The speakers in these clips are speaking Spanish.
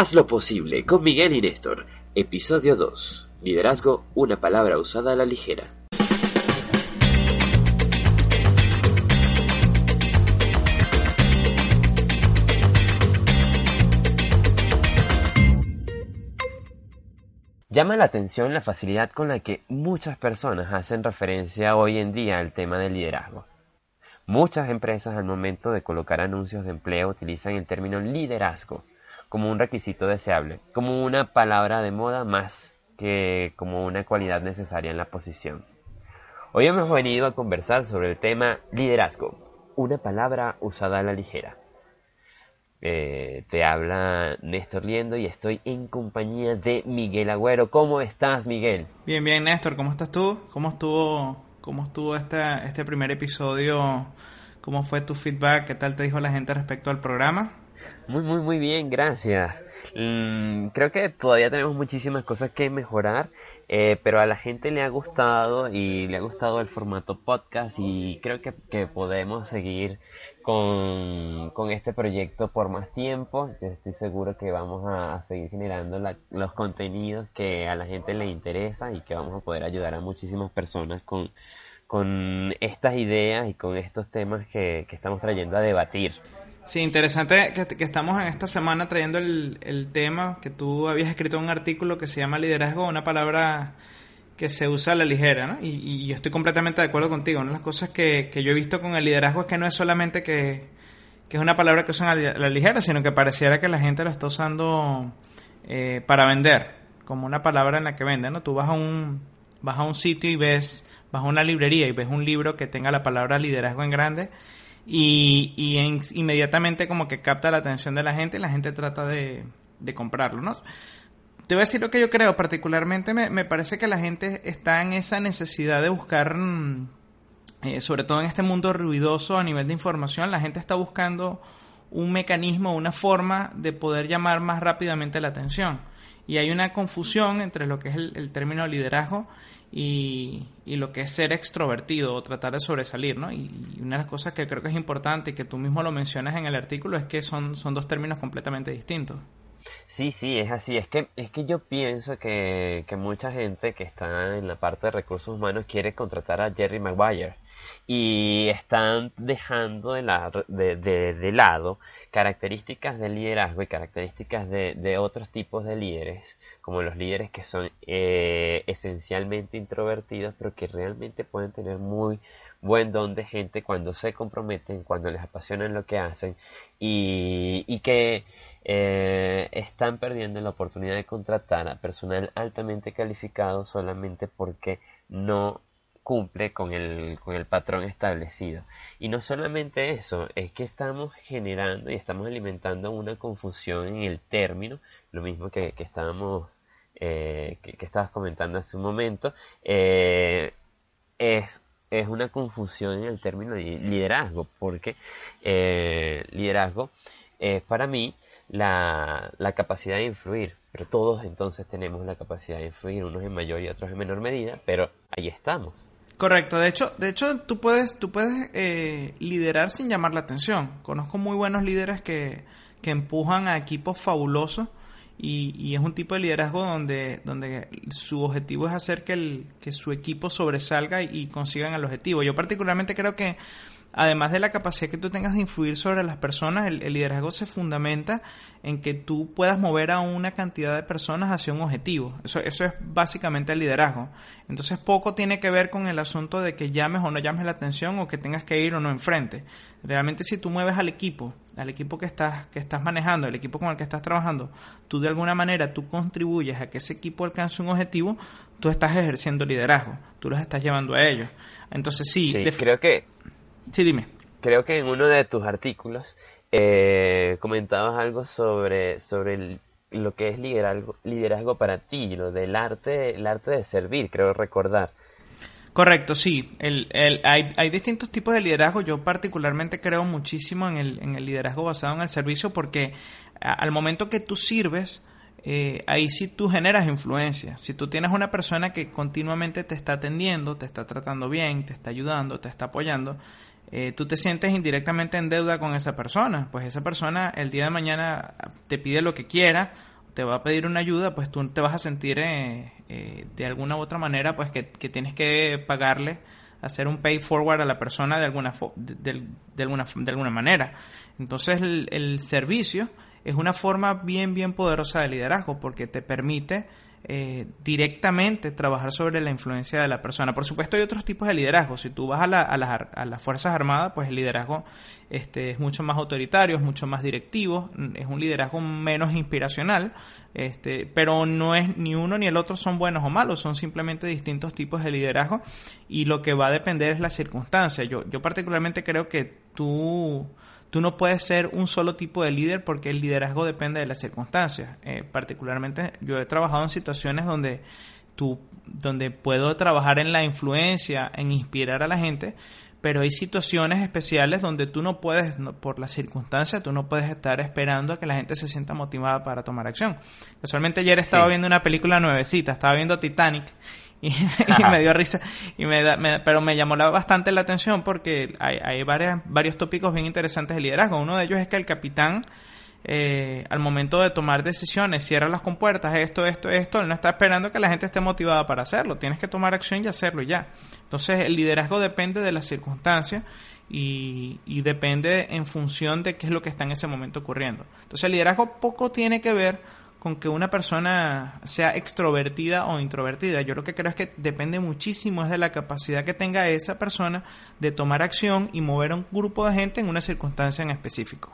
Hazlo posible con Miguel y Néstor. Episodio 2. Liderazgo, una palabra usada a la ligera. Llama la atención la facilidad con la que muchas personas hacen referencia hoy en día al tema del liderazgo. Muchas empresas al momento de colocar anuncios de empleo utilizan el término liderazgo como un requisito deseable, como una palabra de moda más que como una cualidad necesaria en la posición. Hoy hemos venido a conversar sobre el tema liderazgo, una palabra usada a la ligera. Eh, te habla Néstor Liendo y estoy en compañía de Miguel Agüero. ¿Cómo estás, Miguel? Bien, bien, Néstor. ¿Cómo estás tú? ¿Cómo estuvo ¿Cómo estuvo este, este primer episodio? ¿Cómo fue tu feedback? ¿Qué tal te dijo la gente respecto al programa? Muy, muy, muy bien, gracias. Mm, creo que todavía tenemos muchísimas cosas que mejorar, eh, pero a la gente le ha gustado y le ha gustado el formato podcast y creo que, que podemos seguir con, con, este proyecto por más tiempo. estoy seguro que vamos a, seguir generando los contenidos que a la gente le interesa y que vamos a poder ayudar a muchísimas personas con, con estas ideas y con estos temas que, que estamos trayendo a debatir. Sí, interesante que, que, estamos en esta semana trayendo el, el, tema que tú habías escrito un artículo que se llama liderazgo, una palabra que se usa a la ligera, ¿no? Y, yo estoy completamente de acuerdo contigo. Una de las cosas que, que, yo he visto con el liderazgo es que no es solamente que, que es una palabra que usan a la ligera, sino que pareciera que la gente lo está usando eh, para vender, como una palabra en la que vende, ¿no? Tú vas a un, vas a un sitio y ves vas a una librería y ves un libro que tenga la palabra liderazgo en grande y, y inmediatamente como que capta la atención de la gente y la gente trata de, de comprarlo, ¿no? Te voy a decir lo que yo creo, particularmente me, me parece que la gente está en esa necesidad de buscar, mm, eh, sobre todo en este mundo ruidoso a nivel de información, la gente está buscando un mecanismo, una forma de poder llamar más rápidamente la atención. Y hay una confusión entre lo que es el, término liderazgo y, lo que es ser extrovertido o tratar de sobresalir, ¿no? Y, una de las cosas que creo que es importante y que tú mismo lo mencionas en el artículo es que son, son dos términos completamente distintos. Sí, sí, es así. Es que, es que yo pienso que, que mucha gente que está en la parte de recursos humanos quiere contratar a Jerry Maguire y están dejando de, la, de, de, lado características de liderazgo y características de, otros tipos de líderes como los líderes que son eh, esencialmente introvertidos, pero que realmente pueden tener muy buen don de gente cuando se comprometen, cuando les apasionan lo que hacen y, y que eh, están perdiendo la oportunidad de contratar a personal altamente calificado solamente porque no cumple con el, con el patrón establecido. Y no solamente eso, es que estamos generando y estamos alimentando una confusión en el término, lo mismo que, que estábamos eh, que, estabas comentando hace un momento, eh, es, es una confusión en el término de liderazgo, porque eh, liderazgo es para mí la, la capacidad de influir, pero todos entonces tenemos la capacidad de influir, unos en mayor y otros en menor medida, pero ahí estamos. Correcto, de hecho, de hecho tú puedes, tú puedes liderar sin llamar la atención. Conozco muy buenos líderes que, que empujan a equipos fabulosos y, es un tipo de liderazgo donde, donde su objetivo es hacer que, el, que su equipo sobresalga y, y consigan el objetivo. Yo particularmente creo que además de la capacidad que tú tengas de influir sobre las personas, el, liderazgo se fundamenta en que tú puedas mover a una cantidad de personas hacia un objetivo. Eso, eso es básicamente el liderazgo. Entonces poco tiene que ver con el asunto de que llames o no llames la atención o que tengas que ir o no enfrente. Realmente si tú mueves al equipo, al equipo que estás, que estás manejando, el equipo con el que estás trabajando, tú de alguna manera tú contribuyes a que ese equipo alcance un objetivo, tú estás ejerciendo liderazgo, tú los estás llevando a ellos. Entonces sí, sí creo que Sí, dime. Creo que en uno de tus artículos eh, comentabas algo sobre, sobre lo que es liderazgo, liderazgo para ti, lo del arte, el arte de servir, creo recordar. Correcto, sí. El, el, hay, hay, distintos tipos de liderazgo. Yo particularmente creo muchísimo en el, en el liderazgo basado en el servicio porque al momento que tú sirves, eh, ahí sí tú generas influencia. Si tú tienes una persona que continuamente te está atendiendo, te está tratando bien, te está ayudando, te está apoyando, eh, tú te sientes indirectamente en deuda con esa persona. Pues esa persona el día de mañana te pide lo que quiera, te va a pedir una ayuda, pues tú te vas a sentir eh, eh, de alguna u otra manera pues que, tienes que pagarle hacer un pay forward a la persona de alguna, de, alguna, de alguna manera. Entonces el, el, servicio es una forma bien, bien poderosa de liderazgo porque te permite eh, directamente trabajar sobre la influencia de la persona. Por supuesto hay otros tipos de liderazgo. Si tú vas a, la, a, las, a las Fuerzas Armadas, pues el liderazgo este, es mucho más autoritario, es mucho más directivo, es un liderazgo menos inspiracional, este, pero no es ni uno ni el otro son buenos o malos, son simplemente distintos tipos de liderazgo y lo que va a depender es la circunstancia. Yo particularmente creo que tú Tú no puedes ser un solo tipo de líder porque el liderazgo depende de las circunstancias. Eh, particularmente yo he trabajado en situaciones donde tú, donde puedo trabajar en la influencia, en inspirar a la gente, pero hay situaciones especiales donde tú no puedes, por las circunstancias, tú no puedes estar esperando a que la gente se sienta motivada para tomar acción. Casualmente ayer estaba viendo una película nuevecita, estaba viendo Titanic y, me dio risa. Y me, pero me llamó bastante la atención porque hay, hay varias, varios tópicos bien interesantes de liderazgo. Uno de ellos es que el capitán eh, al momento de tomar decisiones cierra las compuertas esto esto esto él no está esperando que la gente esté motivada para hacerlo. Tienes que tomar acción y hacerlo ya. Entonces el liderazgo depende de las circunstancias y, y depende en función de qué es lo que está en ese momento ocurriendo. Entonces el liderazgo poco tiene que ver con que una persona sea extrovertida o introvertida. Yo lo que creo es que depende muchísimo es de la capacidad que tenga esa persona de tomar acción y mover a un grupo de gente en una circunstancia en específico.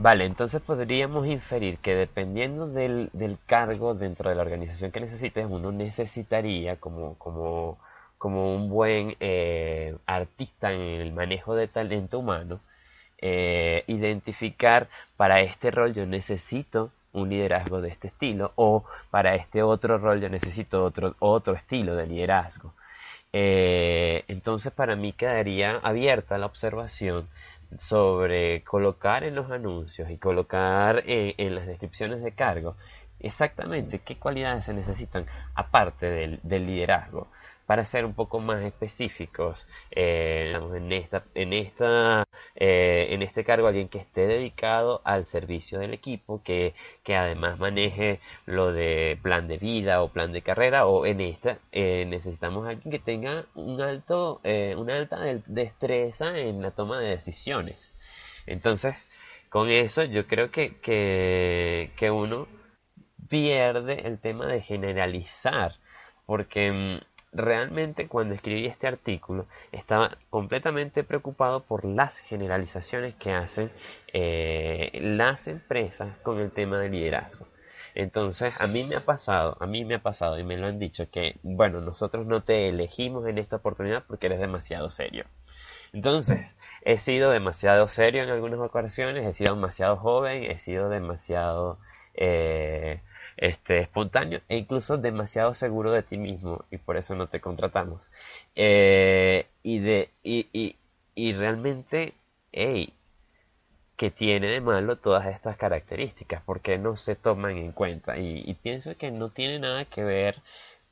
Vale, entonces podríamos inferir que dependiendo del, cargo dentro de la organización que necesites, uno necesitaría como, como, como un buen eh, artista en el manejo de talento humano, eh, identificar para este rol yo necesito un liderazgo de este estilo o para este otro rol yo necesito otro, otro estilo de liderazgo. Eh, entonces para mí quedaría abierta la observación sobre colocar en los anuncios y colocar en las descripciones de cargo exactamente qué cualidades se necesitan aparte del, del liderazgo para ser un poco más específicos eh, en esta en esta eh, en este cargo alguien que esté dedicado al servicio del equipo que, que además maneje lo de plan de vida o plan de carrera o en esta eh, necesitamos alguien que tenga un alto una alta destreza en la toma de decisiones. Entonces con eso yo creo que, que, que uno pierde el tema de generalizar porque mm, realmente cuando escribí este artículo estaba completamente preocupado por las generalizaciones que hacen eh, las empresas con el tema de liderazgo. Entonces, a mí me ha pasado, a mí me ha pasado y me lo han dicho que, bueno, nosotros no te elegimos en esta oportunidad porque eres demasiado serio. Entonces, he sido demasiado serio en algunas ocasiones, he sido demasiado joven, he sido demasiado eh, este, espontáneo e incluso demasiado seguro de ti mismo y por eso no te contratamos. Eh, y, de, y, y, realmente, hey, que tiene de malo todas estas características? porque no se toman en cuenta? Y, pienso que no tiene nada que ver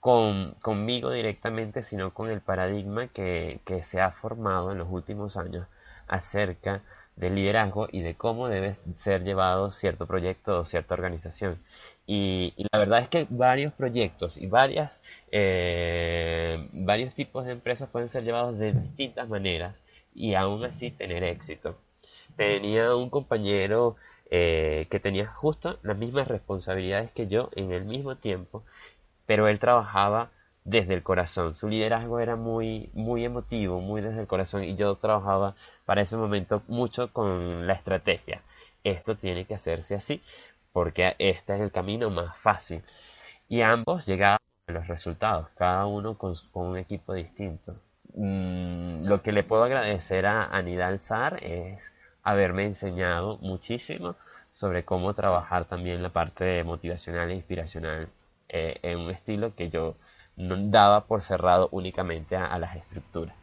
con, conmigo directamente, sino con el paradigma que, que se ha formado en los últimos años acerca del liderazgo y de cómo debe ser llevado cierto proyecto o cierta organización. Y, la verdad es que varios proyectos y varias, eh, varios tipos de empresas pueden ser llevados de distintas maneras y aún así tener éxito. Tenía un compañero eh, que tenía justo las mismas responsabilidades que yo en el mismo tiempo, pero él trabajaba desde el corazón. Su liderazgo era muy, muy emotivo, muy desde el corazón y yo trabajaba para ese momento mucho con la estrategia. Esto tiene que hacerse así porque este es el camino más fácil. Y ambos llegaban a los resultados, cada uno con, un equipo distinto. Mm, lo que le puedo agradecer a Anidal Sar es haberme enseñado muchísimo sobre cómo trabajar también la parte motivacional e inspiracional eh, en un estilo que yo no daba por cerrado únicamente a, las estructuras.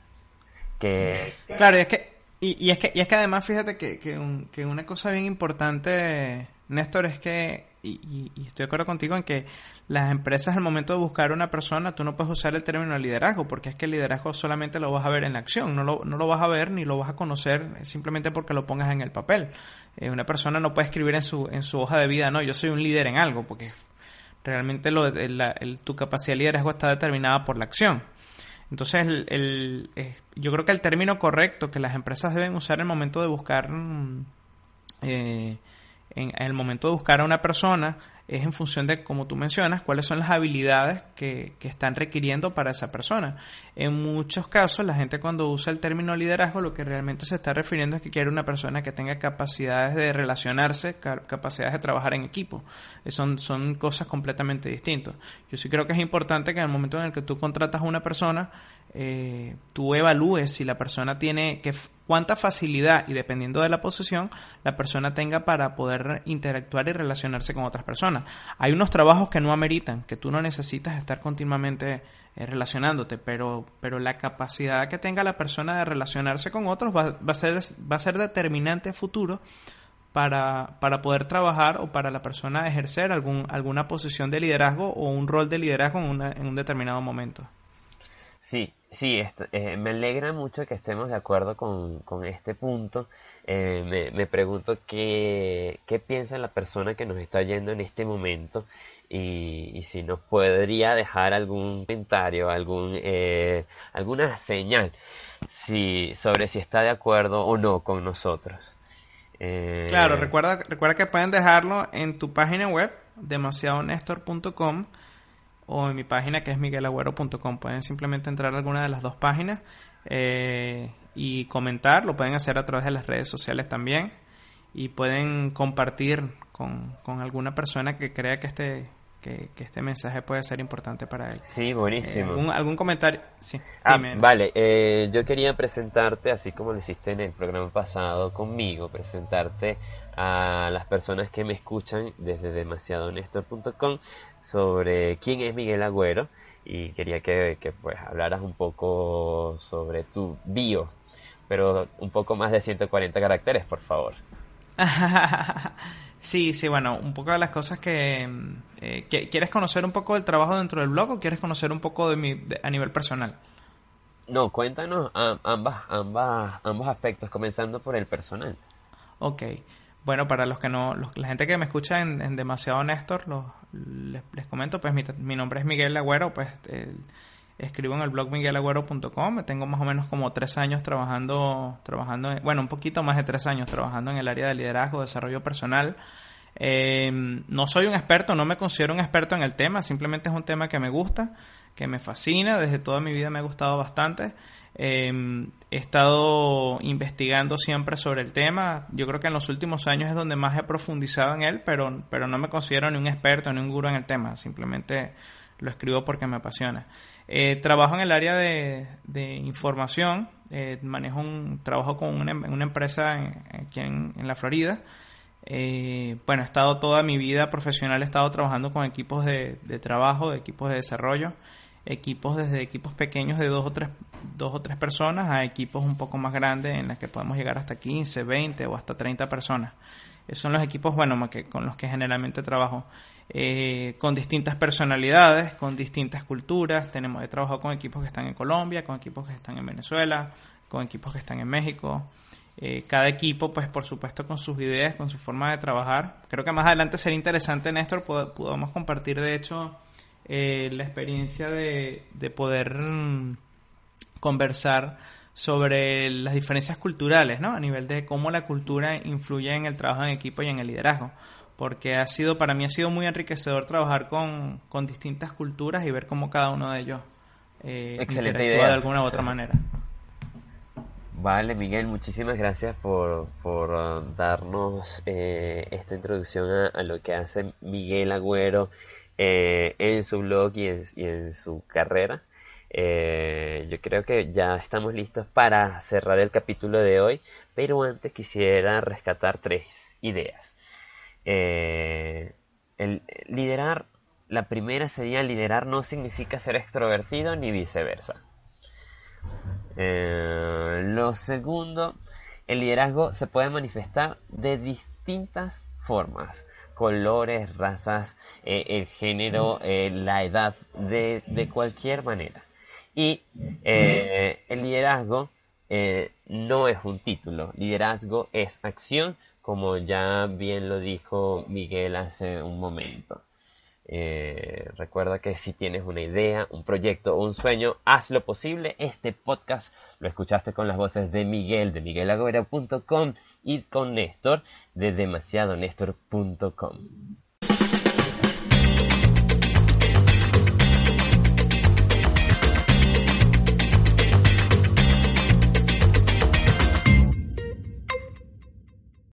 Que... Claro, y es que, y, es que, y es que además fíjate que, que una cosa bien importante Néstor, es que y, estoy de acuerdo contigo en que las empresas al momento de buscar una persona, tú no puedes usar el término liderazgo, porque es que el liderazgo solamente lo vas a ver en la acción, no lo, no lo vas a ver ni lo vas a conocer simplemente porque lo pongas en el papel. Eh, una persona no puede escribir en su, en su hoja de vida, no, yo soy un líder en algo, porque realmente lo, tu capacidad de liderazgo está determinada por la acción. Entonces, el, eh, yo creo que el término correcto que las empresas deben usar en el momento de buscar mm, eh, en, el momento de buscar a una persona es en función de, como tú mencionas, cuáles son las habilidades que, que, están requiriendo para esa persona. En muchos casos, la gente cuando usa el término liderazgo, lo que realmente se está refiriendo es que quiere una persona que tenga capacidades de relacionarse, capacidades de trabajar en equipo. Eh, son, son cosas completamente distintas. Yo sí creo que es importante que en el momento en el que tú contratas a una persona, eh, tú evalúes si la persona tiene que cuánta facilidad y dependiendo de la posición la persona tenga para poder interactuar y relacionarse con otras personas. Hay unos trabajos que no ameritan, que tú no necesitas estar continuamente eh, relacionándote, pero, pero la capacidad que tenga la persona de relacionarse con otros va, a, ser, va a ser determinante futuro para, para, poder trabajar o para la persona ejercer algún, alguna posición de liderazgo o un rol de liderazgo en, en un determinado momento. Sí, sí, eh, me alegra mucho que estemos de acuerdo con, con este punto. Eh, me, me, pregunto qué, qué, piensa la persona que nos está oyendo en este momento y, y si nos podría dejar algún comentario, algún, eh, alguna señal si, sobre si está de acuerdo o no con nosotros. Claro, recuerda, recuerda que pueden dejarlo en tu página web, demasiadonestor.com o en mi página que es miguelagüero.com. Pueden simplemente entrar a alguna de las dos páginas eh, y comentar. Lo pueden hacer a través de las redes sociales también. Y pueden compartir con, alguna persona que crea que este, que, este mensaje puede ser importante para él. Sí, buenísimo. Eh, ¿algún, comentario? Sí. Ah, vale. Eh, yo quería presentarte, así como lo hiciste en el programa pasado conmigo, presentarte a las personas que me escuchan desde demasiadonestor.com sobre quién es Miguel Agüero y quería que, pues hablaras un poco sobre tu bio, pero un poco más de 140 caracteres, por favor. sí, sí, bueno, un poco de las cosas que, eh, ¿Quieres conocer un poco del trabajo dentro del blog o quieres conocer un poco de mi, a nivel personal? No, cuéntanos ambas, ambas, ambos aspectos, comenzando por el personal. Ok. Bueno, para los que no, la gente que me escucha en, demasiado Néstor, les, comento, pues mi, nombre es Miguel Agüero, pues escribo en el blog miguelagüero.com, tengo más o menos como tres años trabajando, trabajando, bueno, un poquito más de tres años trabajando en el área de liderazgo, desarrollo personal. Em, no soy un experto, no me considero un experto en el tema, simplemente es un tema que me gusta, que me fascina, desde toda mi vida me ha gustado bastante. Em, he estado investigando siempre sobre el tema. Yo creo que en los últimos años es donde más he profundizado en él, pero, pero no me considero ni un experto ni un gurú en el tema. Simplemente lo escribo porque me apasiona. Eh, trabajo en el área de, información. Eh, manejo un trabajo con una, empresa aquí en, la Florida. Eh, bueno, he estado toda mi vida profesional, he estado trabajando con equipos de, de trabajo, de equipos de desarrollo equipos desde equipos pequeños de dos o tres dos o tres personas a equipos un poco más grandes en los que podemos llegar hasta 15, 20 o hasta 30 personas. Esos son los equipos, bueno, con los que generalmente trabajo. Eh, con distintas personalidades, con distintas culturas. Tenemos, he trabajado con equipos que están en Colombia, con equipos que están en Venezuela, con equipos que están en México. Eh, cada equipo, pues por supuesto, con sus ideas, con su forma de trabajar. Creo que más adelante sería interesante, Néstor, podamos compartir, de hecho, eh, la experiencia de, de poder mm, conversar sobre las diferencias culturales, ¿no? A nivel de cómo la cultura influye en el trabajo en equipo y en el liderazgo. Porque ha sido, para mí ha sido muy enriquecedor trabajar con, con distintas culturas y ver cómo cada uno de ellos eh, interactúa de alguna u otra manera. Vale, Miguel, muchísimas gracias por, por uh, darnos eh, esta introducción a, lo que hace Miguel Agüero eh, en su blog y en, su carrera. Eh, yo creo que ya estamos listos para cerrar el capítulo de hoy, pero antes quisiera rescatar tres ideas. Eh, el liderar, la primera sería liderar no significa ser extrovertido ni viceversa. lo segundo, el liderazgo se puede manifestar de distintas formas colores, razas, eh, el género, eh, la edad, de, de, cualquier manera. Y el liderazgo no es un título, liderazgo es acción, como ya bien lo dijo Miguel hace un momento. Eh, recuerda que si tienes una idea, un proyecto o un sueño, haz lo posible. Este podcast lo escuchaste con las voces de Miguel, de miguelagüera.com y con Néstor, de demasiadonestor.com.